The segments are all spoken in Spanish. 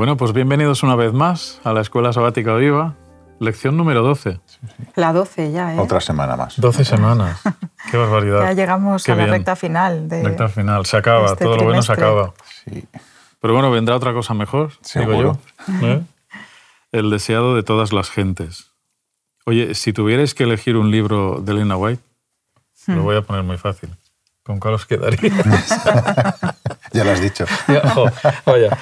Bueno, pues bienvenidos una vez más a la Escuela Sabática Viva, lección número 12. La 12 ya, ¿eh? Otra semana más. 12 semanas. Qué barbaridad. Ya llegamos Qué a la recta final. De... Recta final, se acaba, este todo lo bueno se acaba. Sí. Pero bueno, vendrá otra cosa mejor, digo yo. Seguro. ¿eh? El deseado de todas las gentes. Oye, si tuvierais que elegir un libro de Elena White, Hmm. lo voy a poner muy fácil. ¿Con cuál os quedaría? Ya lo has dicho. Jo, vaya.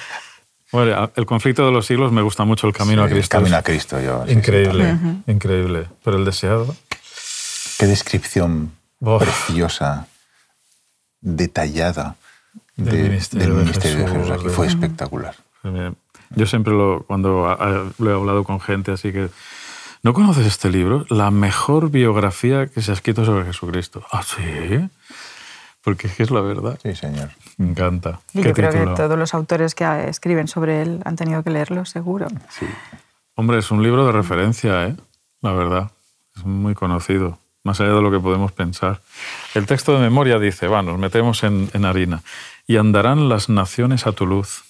Bueno, el conflicto de los siglos me gusta mucho, el camino a Cristo. Camino es a Cristo, yo. sí, sí, increíble, increíble. Pero el deseado. Qué descripción Uf. preciosa, detallada Del de- ministerio del de ministerio de Jesús. Jesús, Aquí de- fue espectacular. Yo siempre lo, cuando a- lo he hablado con gente, así que... ¿No conoces este libro? La mejor biografía que se ha escrito sobre Jesucristo. ¿Ah, sí? Porque es que es la verdad. Sí, señor. Me encanta. Y ¿Qué yo creo título? que todos los autores que escriben sobre él han tenido que leerlo, seguro. Sí. Hombre, es un libro de referencia, ¿eh? La verdad. Es muy conocido, más allá de lo que podemos pensar. El texto de memoria dice, va, nos metemos en, en harina. Y andarán las naciones a tu luz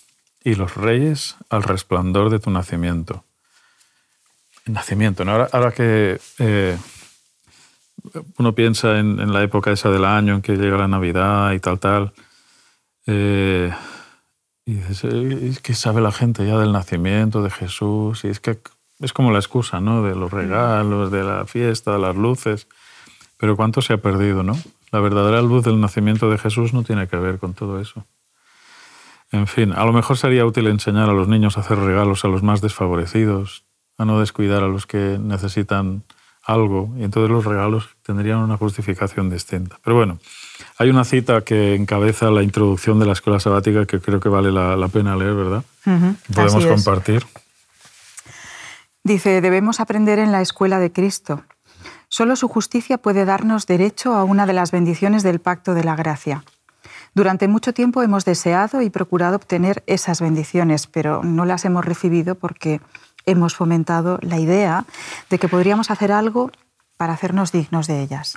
y los reyes al resplandor de tu nacimiento. El nacimiento, ¿no? Ahora, ahora que eh, uno piensa en, en la época esa del año en que llega la Navidad y tal, tal, eh, y dices, "Eh, es que sabe la gente ya del nacimiento de Jesús, y es que es como la excusa, ¿no? De los regalos, de la fiesta, de las luces. Pero cuánto se ha perdido, ¿no? La verdadera luz del nacimiento de Jesús no tiene que ver con todo eso. En fin, a lo mejor sería útil enseñar a los niños a hacer regalos a los más desfavorecidos, a no descuidar a los que necesitan algo, y entonces los regalos tendrían una justificación distinta. Pero bueno, hay una cita que encabeza la introducción de la escuela sabática que creo que vale la, la pena leer, ¿verdad? Podemos compartir. Dice, debemos aprender en la escuela de Cristo. Solo su justicia puede darnos derecho a una de las bendiciones del pacto de la gracia. Durante mucho tiempo hemos deseado y procurado obtener esas bendiciones, pero no las hemos recibido porque hemos fomentado la idea de que podríamos hacer algo para hacernos dignos de ellas.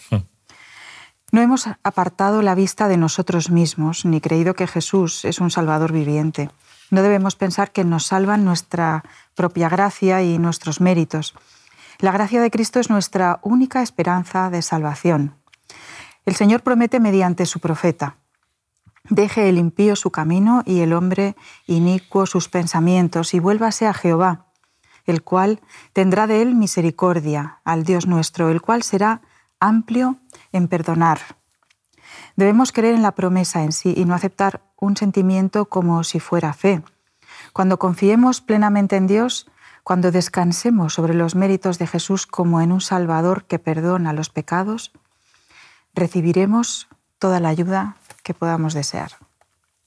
No hemos apartado la vista de nosotros mismos ni creído que Jesús es un Salvador viviente. No debemos pensar que nos salvan nuestra propia gracia y nuestros méritos. La gracia de Cristo es nuestra única esperanza de salvación. El Señor promete mediante su profeta, deje el impío su camino y el hombre inicuo sus pensamientos y vuélvase a Jehová, el cual tendrá de él misericordia, al Dios nuestro, el cual será amplio en perdonar. Debemos creer en la promesa en sí y no aceptar un sentimiento como si fuera fe. Cuando confiemos plenamente en Dios, cuando descansemos sobre los méritos de Jesús como en un Salvador que perdona los pecados, recibiremos toda la ayuda que podamos desear.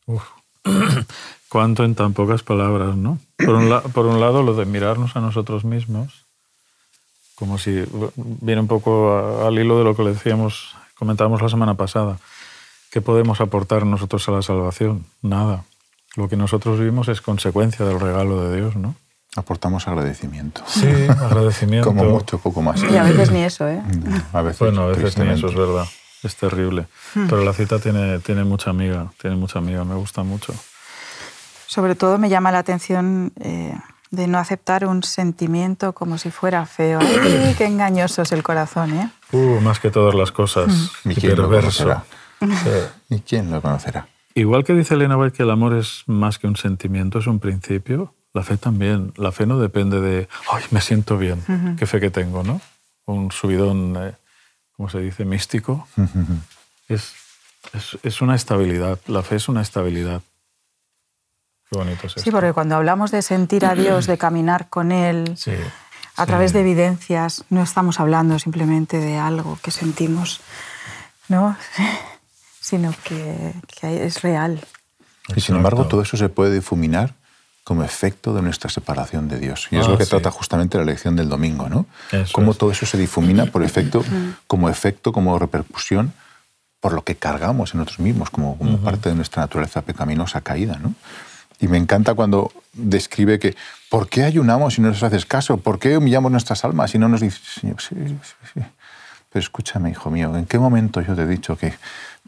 Uf. Cuánto en tan pocas palabras, ¿no? Por un, la- por un lado, lo de mirarnos a nosotros mismos, como si viene un poco a- al hilo de lo que le decíamos, comentábamos la semana pasada. ¿Qué podemos aportar nosotros a la salvación? Nada. Lo que nosotros vivimos es consecuencia del regalo de Dios, ¿no? Aportamos agradecimiento. Sí, agradecimiento. Como mucho, poco más. Y a veces ni eso, ¿eh? A veces, Bueno, a veces ni eso es verdad. Es terrible. Pero la cita tiene, tiene mucha amiga, tiene mucha amiga, me gusta mucho. Sobre todo me llama la atención eh, de no aceptar un sentimiento como si fuera feo. ¡Ay, qué engañoso es el corazón, ¿eh? Uh, más que todas las cosas. ¿Y Y quién lo perverso. conocerá? Sí. ¿Y quién lo conocerá? Igual que dice Elena White que el amor es más que un sentimiento, es un principio, la fe también. La fe no depende de, ay, me siento bien, qué fe que tengo, ¿no? Un subidón, ¿cómo se dice? Místico. Es, es, es una estabilidad, la fe es una estabilidad. Qué bonito es Sí, esto. porque cuando hablamos de sentir a Dios, de caminar con Él, Sí, a sí. través de evidencias, no estamos hablando simplemente de algo que sentimos, ¿no? sino que, que es real. Y sin embargo, todo eso se puede difuminar como efecto de nuestra separación de Dios. Y es Ah, lo que sí. trata justamente la lección del domingo, ¿no? Eso Cómo es. todo eso se difumina por efecto, como efecto, como repercusión, por lo que cargamos en nosotros mismos, como, como parte de nuestra naturaleza pecaminosa caída, ¿no? Y me encanta cuando describe que, ¿por qué ayunamos si no nos haces caso? ¿Por qué humillamos nuestras almas si no nos dices, Señor, sí, sí, sí. Pero escúchame, hijo mío, ¿en qué momento yo te he dicho que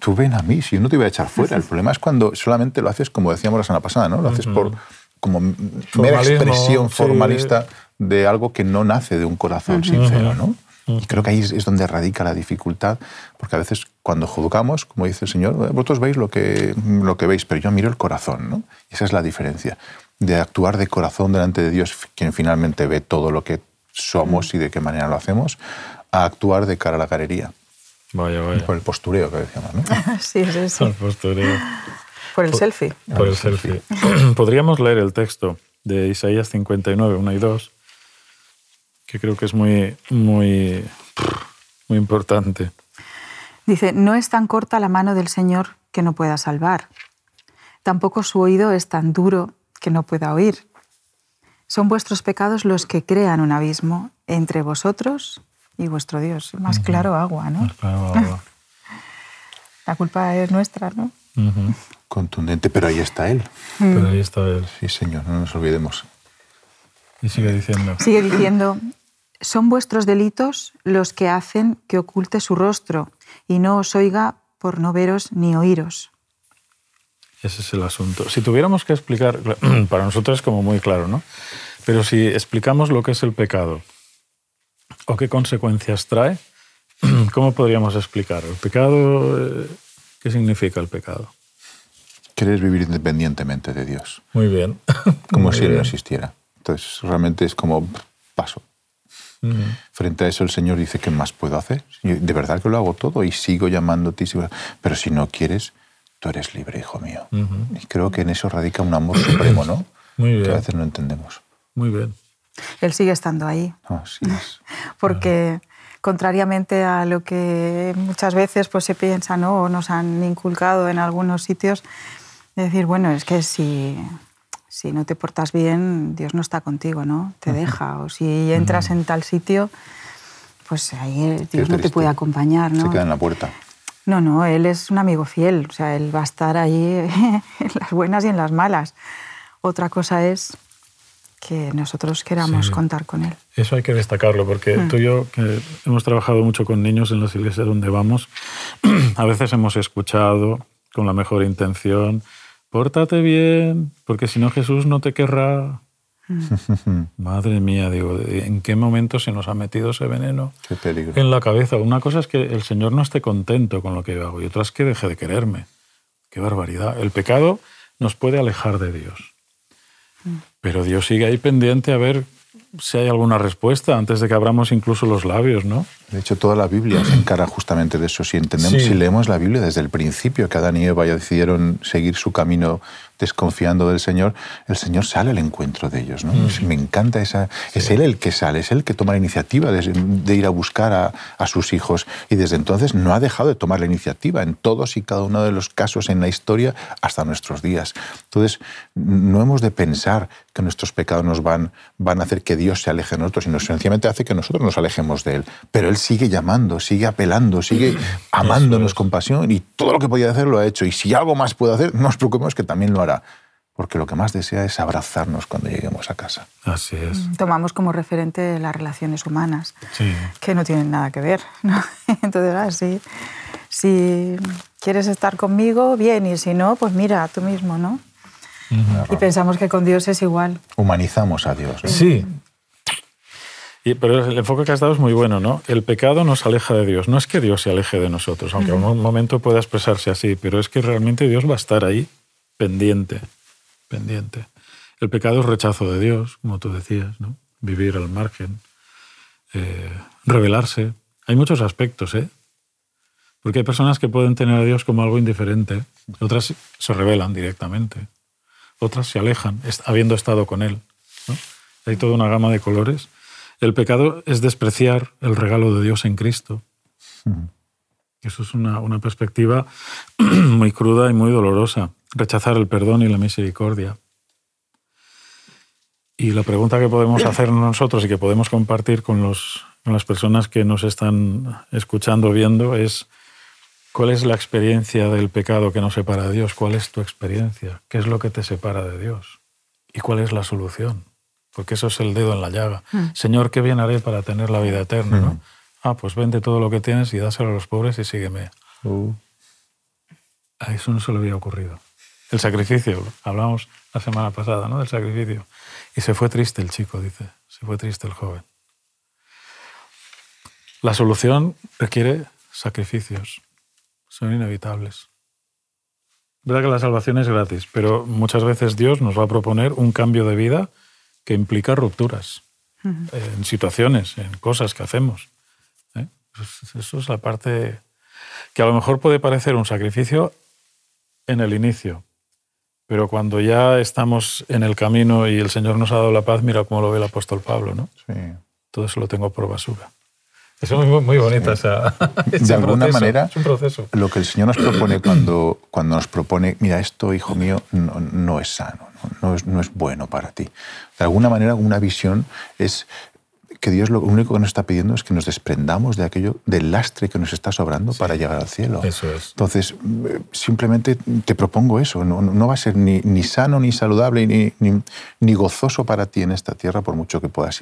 tú ven a mí, si yo no te voy a echar fuera? El problema es cuando solamente lo haces, como decíamos la semana pasada, ¿no? Lo haces por, como mera Formalismo, expresión sí. formalista de algo que no nace de un corazón sincero, ¿no? Y creo que ahí es donde radica la dificultad, porque a veces cuando juzgamos, como dice el Señor, "Eh, vosotros veis lo que, lo que veis, pero yo miro el corazón, ¿no? Y esa es la diferencia, de actuar de corazón delante de Dios, quien finalmente ve todo lo que somos y de qué manera lo hacemos, a actuar de cara a la galería, Vaya, vaya. por el postureo que decíamos, ¿no? Sí, es eso. Al postureo. Por el selfie. Por el selfie. Podríamos leer el texto de Isaías 59, 1 y 2, que creo que es muy, muy, muy importante. Dice, no es tan corta la mano del Señor que no pueda salvar. Tampoco su oído es tan duro que no pueda oír. Son vuestros pecados los que crean un abismo entre vosotros y vuestro Dios. Más claro agua, ¿no? Claro, agua. La culpa es nuestra, ¿no? Ujú. Contundente, pero ahí está Él. Pero ahí está él. Sí, Señor, no nos olvidemos. Y sigue diciendo. Sigue diciendo, son vuestros delitos los que hacen que oculte su rostro y no os oiga por no veros ni oíros. Ese es el asunto. Si tuviéramos que explicar, para nosotros es como muy claro, ¿no? Pero si explicamos lo que es el pecado o qué consecuencias trae, ¿cómo podríamos explicar? ¿El pecado? eh, ¿Qué significa el pecado? Quieres vivir independientemente de Dios, Muy bien. como Muy si Él no bien. existiera. Entonces, realmente es como paso. Ujú. Frente a eso el Señor dice, ¿qué más puedo hacer? De verdad que lo hago todo y sigo llamándote. y sigo- Pero si no quieres, tú eres libre, hijo mío. Ujú. Y creo que en eso radica un amor supremo, ¿no? Muy Que a bien. veces no entendemos. Muy bien. Él sigue estando ahí, Así es. porque contrariamente a lo que muchas veces pues, se piensa ¿no? o nos han inculcado en algunos sitios, de decir, bueno, es que si, si no te portas bien, Dios no está contigo, ¿no? Te deja. O si entras en tal sitio, pues ahí Dios no te puede acompañar, ¿no? Se queda en la puerta. No, no, él es un amigo fiel, o sea, él va a estar ahí en las buenas y en las malas. Otra cosa es que nosotros queramos Sí. contar con él. Eso hay que destacarlo, porque tú y yo, que hemos trabajado mucho con niños en las iglesias donde vamos, a veces hemos escuchado con la mejor intención, pórtate bien, porque si no Jesús no te querrá. Madre mía, digo, ¿en qué momento se nos ha metido ese veneno Qué peligro. en la cabeza? Una cosa es que el Señor no esté contento con lo que yo hago y otra es que deje de quererme. Qué barbaridad. El pecado nos puede alejar de Dios. Pero Dios sigue ahí pendiente a ver si hay alguna respuesta antes de que abramos incluso los labios, ¿no? De hecho, toda la Biblia se encara justamente de eso. Si entendemos, Sí. si leemos la Biblia desde el principio, que Adán y Eva ya decidieron seguir su camino desconfiando del Señor, el Señor sale al encuentro de ellos. ¿no? Es- Me encanta esa. Es Él el que sale, es Él que toma la iniciativa de, de ir a buscar a, a sus hijos. Y desde entonces no ha dejado de tomar la iniciativa en todos y cada uno de los casos en la historia hasta nuestros días. Entonces, no hemos de pensar que nuestros pecados nos van, van a hacer que Dios se aleje de nosotros, sino sencillamente hace que nosotros nos alejemos de Él. Pero Él sigue llamando, sigue apelando, sigue amándonos con pasión y todo lo que podía hacer lo ha hecho. Y si algo más puede hacer, no nos preocupemos que también lo hará. Porque lo que más desea es abrazarnos cuando lleguemos a casa. Así es. Tomamos como referente las relaciones humanas, Sí. que no tienen nada que ver. ¿no? Entonces, ah, sí, si quieres estar conmigo, bien, y si no, pues mira, tú mismo, ¿no? Y pensamos que con Dios es igual. Humanizamos a Dios. ¿no? Sí. Y- pero el enfoque que has dado es muy bueno, ¿no? El pecado nos aleja de Dios. No es que Dios se aleje de nosotros, aunque en un momento pueda expresarse así, pero es que realmente Dios va a estar ahí, pendiente, pendiente. El pecado es rechazo de Dios, como tú decías, ¿no? Vivir al margen, eh, rebelarse. Hay muchos aspectos, ¿eh? Porque hay personas que pueden tener a Dios como algo indiferente, otras se rebelan directamente, otras se alejan, habiendo estado con Él. ¿no? Hay toda una gama de colores. El pecado es despreciar el regalo de Dios en Cristo. Eso es una, una perspectiva muy cruda y muy dolorosa. Rechazar el perdón y la misericordia. Y la pregunta que podemos hacer nosotros y que podemos compartir con, los, con las personas que nos están escuchando, viendo, es cuál es la experiencia del pecado que nos separa de Dios, cuál es tu experiencia, qué es lo que te separa de Dios y cuál es la solución. Porque eso es el dedo en la llaga. Señor, ¿qué bien haré para tener la vida eterna? ¿no? Ah, pues vende todo lo que tienes y dáselo a los pobres y sígueme. Uh, A eso no se le había ocurrido. El sacrificio. Hablamos la semana pasada, ¿no? Del sacrificio. Y se fue triste el chico, dice. Se fue triste el joven. La solución requiere sacrificios. Son inevitables. verdad que la salvación es gratis, pero muchas veces Dios nos va a proponer un cambio de vida que implica rupturas en situaciones, en cosas que hacemos. ¿eh? Eso es la parte que a lo mejor puede parecer un sacrificio en el inicio, pero cuando ya estamos en el camino y el Señor nos ha dado la paz, mira cómo lo ve el apóstol Pablo, ¿no? Sí. Todo eso lo tengo por basura. Es muy, muy bonita esa. De alguna manera, es un proceso. lo que el Señor nos propone cuando, cuando nos propone, mira, esto, hijo mío, no, no es sano, no, no, es, no es bueno para ti. De alguna manera, una visión es que Dios lo único que nos está pidiendo es que nos desprendamos de aquello, del lastre que nos está sobrando para llegar al cielo. Eso es. Entonces, eh, simplemente te propongo eso. No, no va a ser ni, ni sano, ni saludable, ni, ni, ni, gozoso para ti en esta tierra, por mucho que, puedas,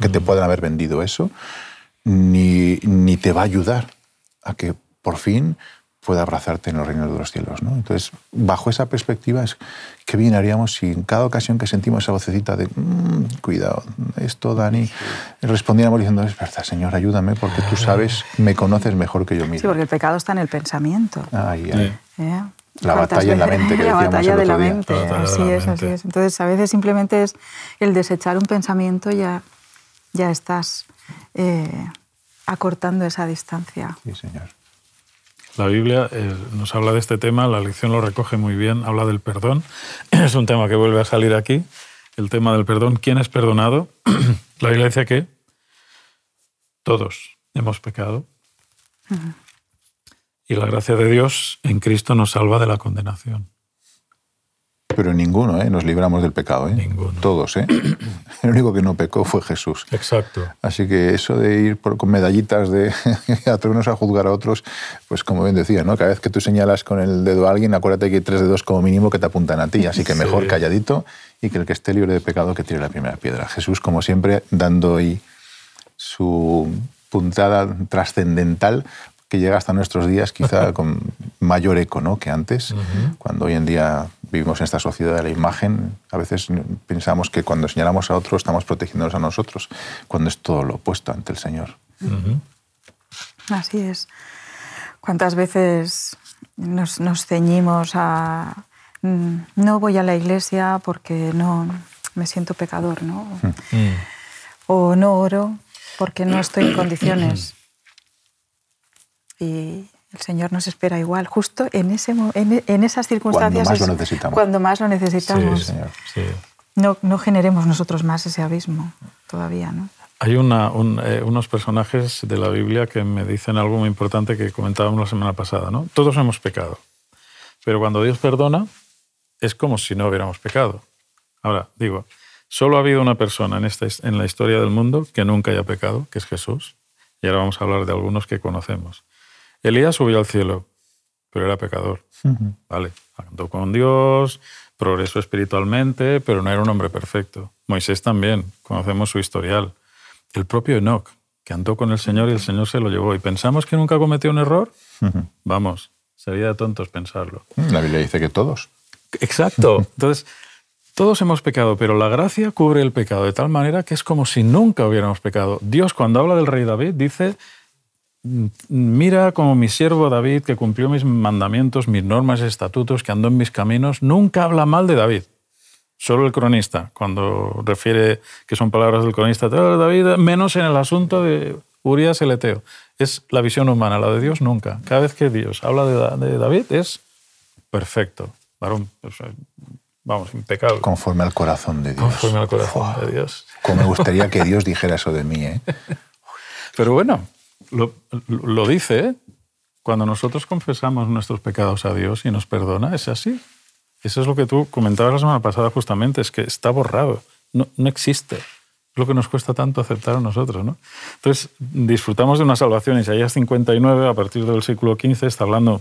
que te puedan haber vendido eso, ni, ni te va a ayudar a que por fin pueda abrazarte en los reinos de los cielos. ¿no? Entonces, bajo esa perspectiva, es qué bien haríamos si en cada ocasión que sentimos esa vocecita de mmm, cuidado, esto, Dani, respondiéramos diciendo, es verdad, Señor, ayúdame, porque tú sabes, me conoces mejor que yo mismo. Sí, porque el pecado está en el pensamiento. Ay, ay. ¿Eh? La batalla en la mente, que La batalla el de la día. mente, La así la es, así mente. es. Entonces, a veces simplemente es el desechar un pensamiento ya, ya estás eh, acortando esa distancia. Sí, Señor. La Biblia eh, nos habla de este tema, la lección lo recoge muy bien, habla del perdón. Es un tema que vuelve a salir aquí, el tema del perdón. ¿Quién es perdonado? La Biblia dice que todos hemos pecado y la gracia de Dios en Cristo nos salva de la condenación. Pero ninguno, ¿eh? Nos libramos del pecado, ¿eh? Ninguno. Todos, ¿eh? El único que no pecó fue Jesús. Exacto. Así que eso de ir por- con medallitas de atrevernos a juzgar a otros, pues como bien decía, ¿no? Cada vez que tú señalas con el dedo a alguien, acuérdate que hay tres dedos como mínimo que te apuntan a ti. Así que mejor Sí. calladito y que el que esté libre de pecado que tire la primera piedra. Jesús, como siempre, dando ahí su puntada trascendental que llega hasta nuestros días quizá con mayor eco ¿no? que antes, cuando hoy en día vivimos en esta sociedad de la imagen, a veces pensamos que cuando señalamos a otros estamos protegiéndonos a nosotros, cuando es todo lo opuesto ante el Señor. Así es. ¿Cuántas veces nos, nos ceñimos a mm, no voy a la iglesia porque no me siento pecador, ¿no? Mm. O no oro porque no estoy en condiciones. Y el Señor nos espera igual, justo en, ese, en, en esas circunstancias. más lo es necesitamos. Cuando más lo necesitamos. Sí, Señor. Sí. No, no generemos nosotros más ese abismo todavía, ¿no? Hay una- un- eh, unos personajes de la Biblia que me dicen algo muy importante que comentábamos la semana pasada. ¿no? Todos hemos pecado, pero cuando Dios perdona es como si no hubiéramos pecado. Ahora, digo, solo ha habido una persona en, esta, en la historia del mundo que nunca haya pecado, que es Jesús. Y ahora vamos a hablar de algunos que conocemos. Elías subió al cielo, pero era pecador. Vale, andó con Dios, progresó espiritualmente, pero no era un hombre perfecto. Moisés también, conocemos su historial. El propio Enoch, que andó con el Señor y el Señor se lo llevó. ¿Y pensamos que nunca cometió un error? Vamos, sería de tontos pensarlo. La Biblia dice que todos. Exacto. Entonces, todos hemos pecado, pero la gracia cubre el pecado de tal manera que es como si nunca hubiéramos pecado. Dios, cuando habla del rey David, dice, mira como mi siervo David, que cumplió mis mandamientos, mis normas estatutos, que andó en mis caminos, nunca habla mal de David. Solo el cronista, cuando refiere que son palabras del cronista, "Ah, David, menos en el asunto de Urias el Eteo. Es la visión humana, la de Dios nunca. Cada vez que Dios habla de, Da- de David es perfecto, varón, vamos, impecable. Conforme al corazón de Dios. Conforme al corazón de Dios. Como me gustaría que Dios dijera eso de mí, ¿eh? Pero bueno, lo, dice, ¿eh? cuando nosotros confesamos nuestros pecados a Dios y nos perdona, es así. Eso es lo que tú comentabas la semana pasada justamente, es que está borrado, no, no existe. Es lo que nos cuesta tanto aceptar a nosotros. ¿no? Entonces, disfrutamos de una salvación. Isaías 59, a partir del siglo XV, está hablando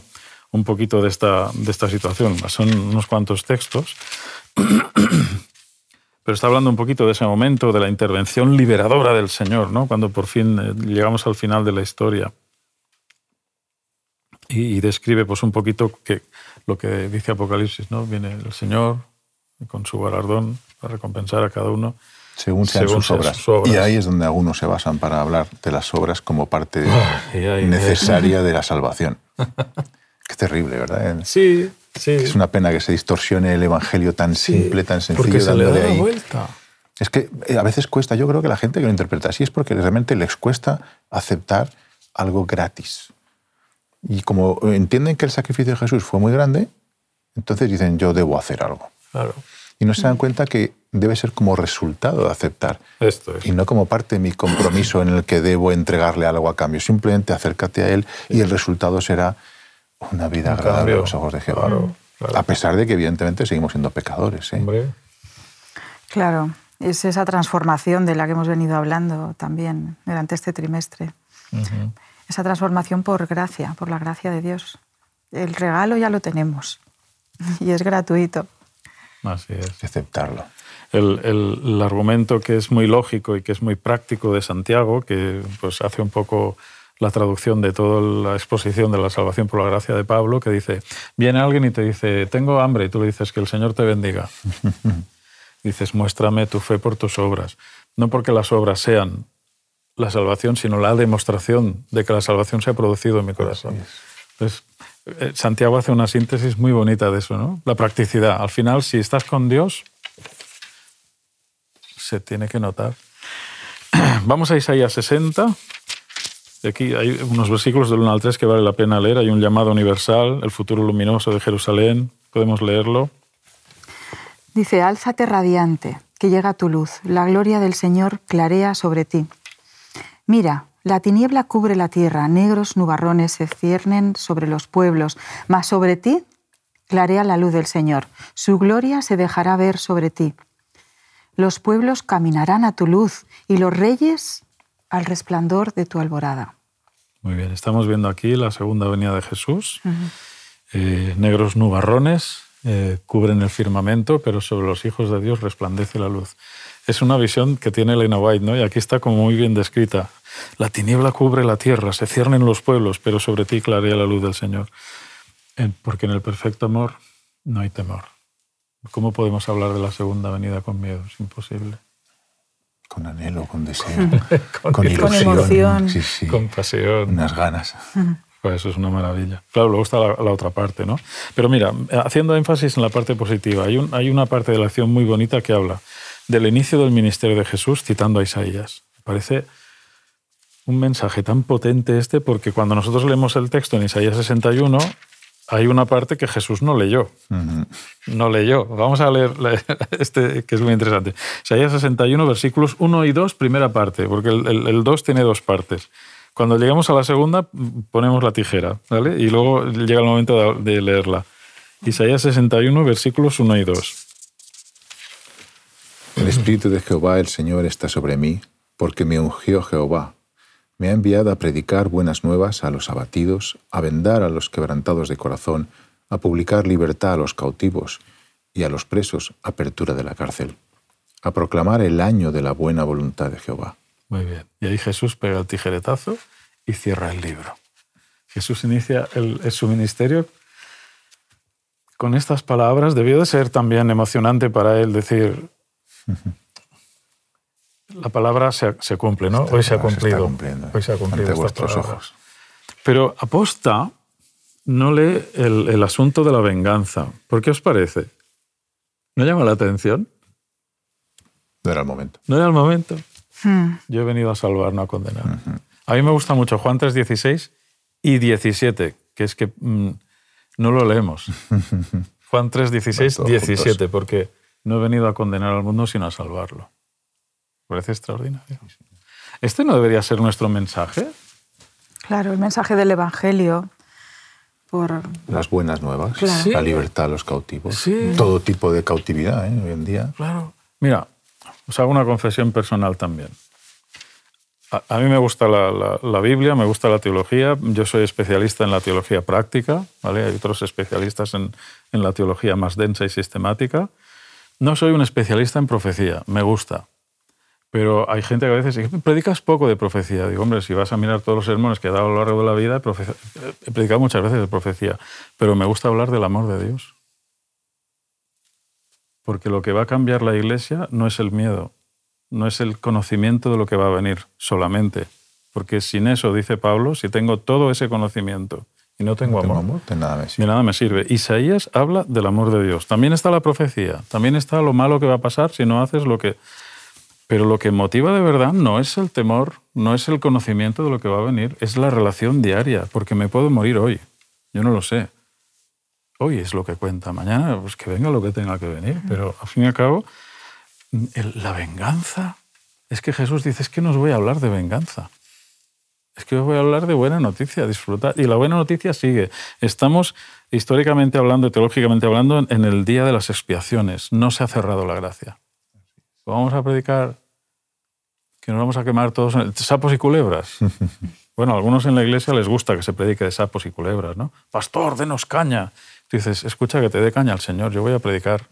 un poquito de esta, de esta situación. Son unos cuantos textos. Pero está hablando un poquito de ese momento, de la intervención liberadora del Señor, ¿no? cuando por fin eh, llegamos al final de la historia. y, describe pues un poquito que, lo que dice Apocalipsis, ¿no? Viene el Señor con su galardón a recompensar a cada uno según sean, sus, obras. Y ahí es donde algunos se basan para hablar de las obras como parte necesaria de la salvación. Qué terrible, ¿verdad? Sí, sí. Es una pena que se distorsione el Evangelio tan simple, tan sencillo. Porque se le da ahí. vuelta. Es que eh, a veces cuesta, yo creo que la gente que lo interpreta así es porque realmente les cuesta aceptar algo gratis. Y como entienden que el sacrificio de Jesús fue muy grande, entonces dicen, yo debo hacer algo. Claro. Y no se dan cuenta que debe ser como resultado de aceptar. Esto es. Y no como parte de mi compromiso en el que debo entregarle algo a cambio. Simplemente acércate a Él y el resultado será una vida agradable a los ojos de Jehová. A pesar de que evidentemente seguimos siendo pecadores. ¿eh? Claro, es esa transformación de la que hemos venido hablando también durante este trimestre. Esa transformación por gracia, por la gracia de Dios. El regalo ya lo tenemos y es gratuito. Así es. Aceptarlo. El, el, argumento que es muy lógico y que es muy práctico de Santiago, que pues hace un poco la traducción de toda la exposición de la salvación por la gracia de Pablo, que dice, viene alguien y te dice, tengo hambre, y tú le dices que el Señor te bendiga. dices, muéstrame tu fe por tus obras. No porque las obras sean la salvación, sino la demostración de que la salvación se ha producido en mi corazón. Entonces, eh, Santiago hace una síntesis muy bonita de eso, ¿no? La practicidad. Al final, si estás con Dios, se tiene que notar. Vamos a Isaías 60. Aquí hay unos versículos del 1 al 3 que vale la pena leer. Hay un llamado universal, el futuro luminoso de Jerusalén. Podemos leerlo. Dice, álzate radiante, que llega tu luz. La gloria del Señor clarea sobre ti. Mira, la tiniebla cubre la tierra, negros nubarrones se ciernen sobre los pueblos, mas sobre ti clarea la luz del Señor. Su gloria se dejará ver sobre ti. Los pueblos caminarán a tu luz y los reyes al resplandor de tu alborada. Muy bien, estamos viendo aquí la segunda venida de Jesús. Eh, negros nubarrones eh, cubren el firmamento, pero sobre los hijos de Dios resplandece la luz. Es una visión que tiene Elena White, ¿no? Y aquí está como muy bien descrita. La tiniebla cubre la tierra, se ciernen los pueblos, pero sobre ti clarea la luz del Señor. Porque en el perfecto amor no hay temor. ¿Cómo podemos hablar de la segunda venida con miedo? Es imposible. Con anhelo, con deseo, con, ilusión, con emoción, con pasión. Unas ganas. Pues eso es una maravilla. Claro, luego está la, otra parte, ¿no? Pero mira, haciendo énfasis en la parte positiva, hay, hay una parte de la acción muy bonita que habla del inicio del ministerio de Jesús citando a Isaías. parece un mensaje tan potente este porque cuando nosotros leemos el texto en Isaías 61 hay una parte que Jesús no leyó. No leyó. Vamos a leer este que es muy interesante. Isaías 61, versículos 1 y 2, primera parte, porque el, 2 tiene dos partes. Cuando llegamos a la segunda, ponemos la tijera, ¿vale? Y luego llega el momento de, de leerla. Isaías 61, versículos 1 y 2. El Espíritu de Jehová, el Señor, está sobre mí, porque me ungió Jehová me ha enviado a predicar buenas nuevas a los abatidos, a vendar a los quebrantados de corazón, a publicar libertad a los cautivos y a los presos apertura de la cárcel, a proclamar el año de la buena voluntad de Jehová. Muy bien. Y ahí Jesús pega el tijeretazo y cierra el libro. Jesús inicia su ministerio con estas palabras. Debió de ser también emocionante para él decir, la palabra se, cumple, ¿no? Hoy se ha cumplido. Hoy se ha cumplido. Ante vuestros ojos. Pero aposta no lee el, asunto de la venganza. ¿Por qué os parece? ¿No llama la atención? No era el momento. No era el momento. Hmm. Yo he venido a salvar, no a condenar. A mí me gusta mucho Juan 3, 16 y 17, que es que mm, no lo leemos. Juan 3, 16, 17, porque no he venido a condenar al mundo, sino a salvarlo parece extraordinario. ¿Este no debería ser nuestro mensaje? Claro, el mensaje del Evangelio. Por... Las buenas nuevas, la libertad a los cautivos, todo tipo de cautividad ¿eh? hoy en día. Claro. Mira, os hago una confesión personal también. A, mí me gusta la, Biblia, me gusta la teología. Yo soy especialista en la teología práctica, ¿vale? Hay otros especialistas en, en la teología más densa y sistemática. No soy un especialista en profecía, me gusta Pero hay gente que a veces predicas poco de profecía. Digo, hombre, si vas a mirar todos los sermones que he dado a lo largo de la vida, he predicado muchas veces de profecía, pero me gusta hablar del amor de Dios. Porque lo que va a cambiar la iglesia no es el miedo, no es el conocimiento de lo que va a venir solamente. Porque sin eso, dice Pablo, si tengo todo ese conocimiento y no tengo, amor, de nada me sirve. nada me sirve. Isaías habla del amor de Dios. También está la profecía, también está lo malo que va a pasar si no haces lo que pero lo que motiva de verdad no es el temor, no es el conocimiento de lo que va a venir, es la relación diaria, porque me puedo morir hoy. Yo no lo sé. Hoy es lo que cuenta. Mañana, pues que venga lo que tenga que venir. Pero al fin y al cabo, la venganza. Es que Jesús dice: es que no os voy a hablar de venganza. Es que os voy a hablar de buena noticia, disfrutar. Y la buena noticia sigue. Estamos históricamente hablando, teológicamente hablando, en el día de las expiaciones. No se ha cerrado la gracia. Vamos a predicar que nos vamos a quemar todos sapos y culebras. bueno, a algunos en la iglesia les gusta que se predique de sapos y culebras, ¿no? Pastor, denos caña. Tú dices, escucha que te dé caña al Señor, yo voy a predicar.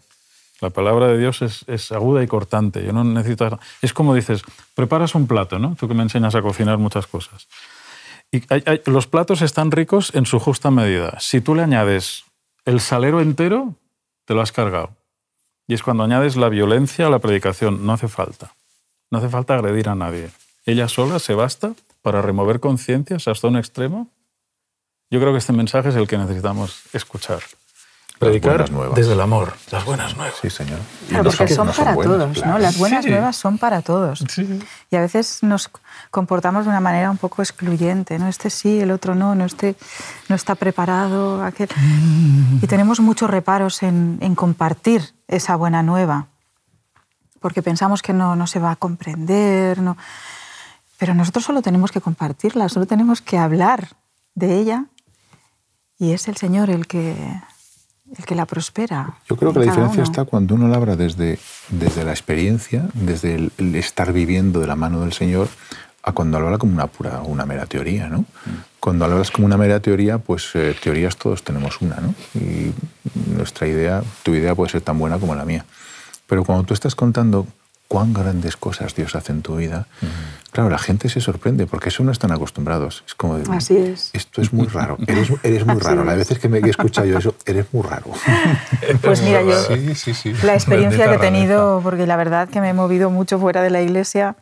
La palabra de Dios es, aguda y cortante. Yo no necesito. Es como dices, preparas un plato, ¿no? Tú que me enseñas a cocinar muchas cosas. Y los platos están ricos en su justa medida. Si tú le añades el salero entero, te lo has cargado. Y es cuando añades la violencia a la predicación. No hace falta. No hace falta agredir a nadie. Ella sola se basta para remover conciencias hasta un extremo. Yo creo que este mensaje es el que necesitamos escuchar. Predicar desde el amor, las buenas nuevas. Sí, señor. porque son, para todos, ¿no? Las buenas nuevas son para todos. Y a veces nos comportamos de una manera un poco excluyente, ¿no? Este sí, el otro no, no, este no está preparado, aquel... Y tenemos muchos reparos en, en compartir esa buena nueva, porque pensamos que no, no se va a comprender, no... pero nosotros solo tenemos que compartirla, solo tenemos que hablar de ella y es el Señor el que, el que la prospera. Yo creo que la diferencia está cuando uno la habla desde, desde la experiencia, desde el, estar viviendo de la mano del Señor, a cuando habla como una pura, una mera teoría, ¿no? Cuando hablas como una mera teoría, pues eh, teorías todos tenemos una, ¿no? Y nuestra idea, tu idea puede ser tan buena como la mía. Pero cuando tú estás contando cuán grandes cosas Dios hace en tu vida, claro, la gente se sorprende porque eso no están acostumbrados. Es como decir, Así es. esto es muy raro, eres, eres muy raro. Las veces que me he escuchado yo eso, eres muy raro. Pues mira, yo la experiencia que he tenido, porque la verdad que me he movido mucho fuera de la iglesia,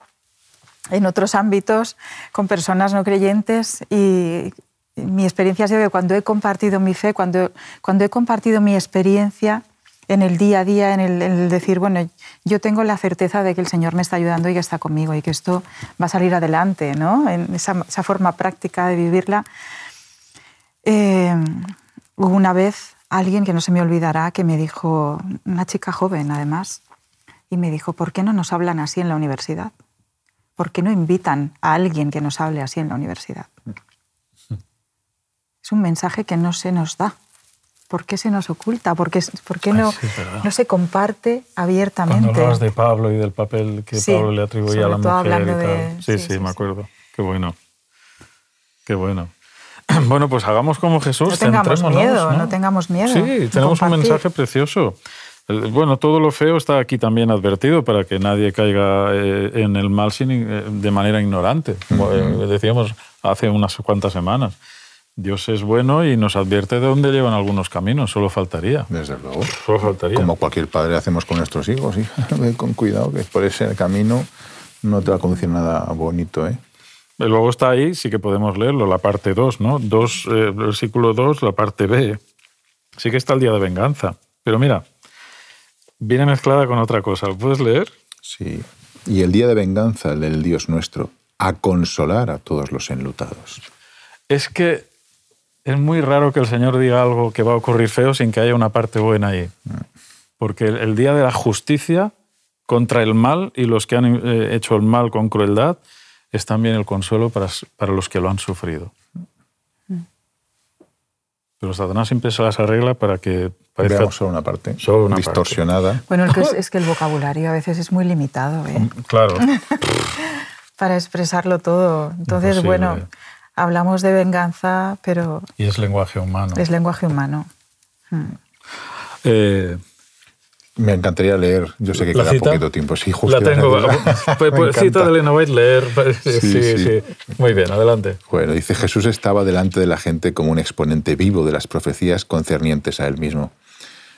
en otros ámbitos, con personas no creyentes y mi experiencia ha sido que cuando he compartido mi fe, cuando, cuando he compartido mi experiencia, en el día a día, en el, decir, bueno, yo tengo la certeza de que el Señor me está ayudando y que está conmigo y que esto va a salir adelante, ¿no? En esa, forma práctica de vivirla. Eh, hubo una vez alguien que no se me olvidará que me dijo, una chica joven además, y me dijo, ¿por qué no nos hablan así en la universidad? ¿Por qué no invitan a alguien que nos hable así en la universidad? Es un mensaje que no se nos da. ¿Por qué se nos oculta? ¿Por qué, no, no, se comparte abiertamente? Cuando hablas de Pablo y del papel que Pablo le atribuía a la mujer y tal. Sí, sí, me acuerdo. Qué bueno. Qué bueno. Bueno, pues hagamos como Jesús. No tengamos miedo, ¿no? tengamos miedo. Sí, tenemos un mensaje precioso. Bueno, todo lo feo está aquí también advertido para que nadie caiga eh, en el mal eh, de manera ignorante, como eh, decíamos hace unas cuantas semanas. Dios es bueno y nos advierte de dónde llevan algunos caminos, solo faltaría. Desde luego. Solo faltaría. Como cualquier padre hacemos con nuestros hijos, hija, con cuidado, que por ese camino no te va a conducir nada bonito. ¿eh? Luego está ahí, sí que podemos leerlo, la parte 2, ¿no? Dos, eh, versículo 2, la parte B. Sí que está el día de venganza. Pero mira, viene mezclada con otra cosa. ¿Lo puedes leer? Sí. Y el día de venganza, el del Dios nuestro, a consolar a todos los enlutados. Es que es muy raro que el Señor diga algo que va a ocurrir feo sin que haya una parte buena ahí. Porque el día de la justicia contra el mal y los que han eh, hecho el mal con crueldad es también el consuelo para, para los que lo han sufrido. Pero Satanás siempre se las arregla para que parezca solo una parte, solo una distorsionada. Bueno, es, que el vocabulario a veces es muy limitado. ¿eh? Claro. para expresarlo todo. Entonces, bueno, hablamos de venganza, pero... Y es lenguaje humano. Es lenguaje humano. Hmm. Eh, Me encantaría leer, yo sé que ¿La queda cita? poquito tiempo. Sí, justo La tengo. Pues, pues, cita de Elena White, leer. Sí, sí, Sí, sí. sí. Muy bien, adelante. Bueno, dice Jesús estaba delante de la gente como un exponente vivo de las profecías concernientes a él mismo.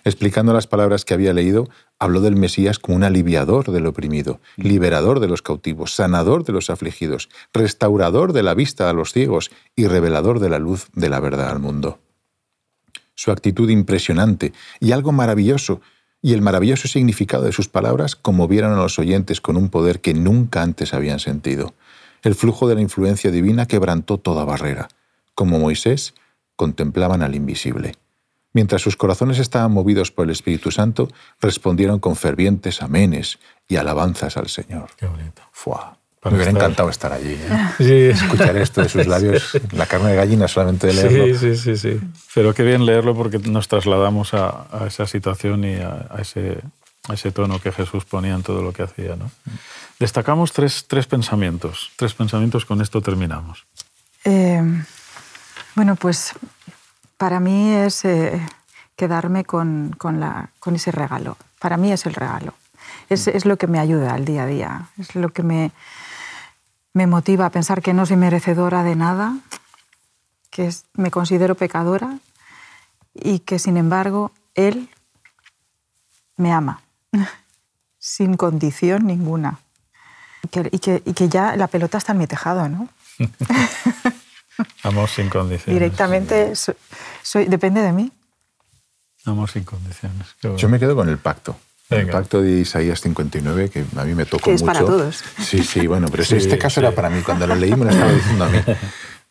Explicando las palabras que había leído, habló del Mesías como un aliviador del oprimido, liberador de los cautivos, sanador de los afligidos, restaurador de la vista a los ciegos y revelador de la luz de la verdad al mundo. Su actitud impresionante y algo maravilloso, y el maravilloso significado de sus palabras conmovieron a los oyentes con un poder que nunca antes habían sentido. El flujo de la influencia divina quebrantó toda barrera. Como Moisés, contemplaban al invisible. Mientras sus corazones estaban movidos por el Espíritu Santo, respondieron con fervientes amenes y alabanzas al Señor. Qué bonito. Para Me hubiera estar- encantado estar allí. ¿eh? Sí, Escuchar esto de sus labios, la carne de gallina solamente de leerlo. Sí, sí, sí, sí. Pero qué bien leerlo porque nos trasladamos a, a esa situación y a, a ese, a ese tono que Jesús ponía en todo lo que hacía. ¿no? Destacamos tres, tres pensamientos. Tres pensamientos, con esto terminamos. Eh, bueno, pues para mí es eh, quedarme con, con la- con ese regalo. Para mí es el regalo. Es, es lo que me ayuda al día a día. Es lo que me, me motiva a pensar que no soy merecedora de nada, que es- me considero pecadora y que sin embargo Él me ama sin condición ninguna. Y que, y que- y que ya la pelota está en mi tejado, ¿no? Amor sin condiciones. Directamente soy, depende de mí. Amor sin condiciones. Bueno. Yo me quedo con el pacto. El Venga. pacto de Isaías 59, que a mí me tocó Que es mucho. para todos. Sí, sí, bueno, pero Sí, este caso sí. era para mí. Cuando lo leí me lo estaba diciendo a mí.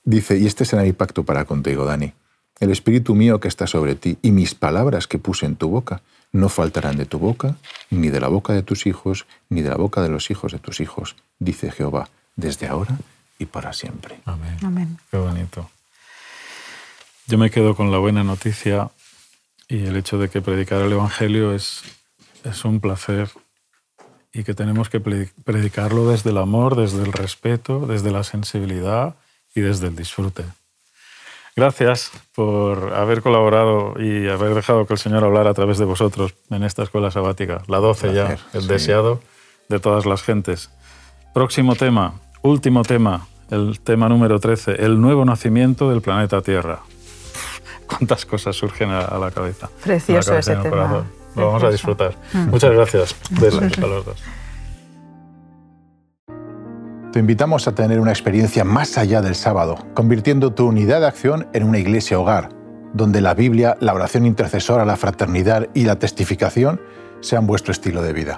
Dice, y este será mi pacto para contigo, Dani. El espíritu mío que está sobre ti y mis palabras que puse en tu boca no faltarán de tu boca, ni de la boca de tus hijos, ni de la boca de los hijos de tus hijos, dice Jehová, desde ahora y para siempre. Amén. Amén. Qué bonito. Yo me quedo con la buena noticia y el hecho de que predicar el Evangelio es, es un placer y que tenemos que pre- predicarlo desde el amor, desde el respeto, desde la sensibilidad y desde el disfrute. Gracias por haber colaborado y haber dejado que el Señor hablara a través de vosotros en esta escuela sabática, la 12 ya, el sí. deseado de todas las gentes. Próximo tema, último tema, el tema número 13, el nuevo nacimiento del planeta Tierra. Cuántas cosas surgen a, a la cabeza. Precioso la cabeza ese tema. Lo vamos a disfrutar. Muchas gracias. Besos a los dos. Te invitamos a tener una experiencia más allá del sábado, convirtiendo tu unidad de acción en una iglesia hogar, donde la Biblia, la oración intercesora, la fraternidad y la testificación sean vuestro estilo de vida.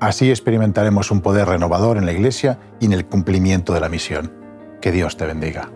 Así experimentaremos un poder renovador en la iglesia y en el cumplimiento de la misión. Que Dios te bendiga.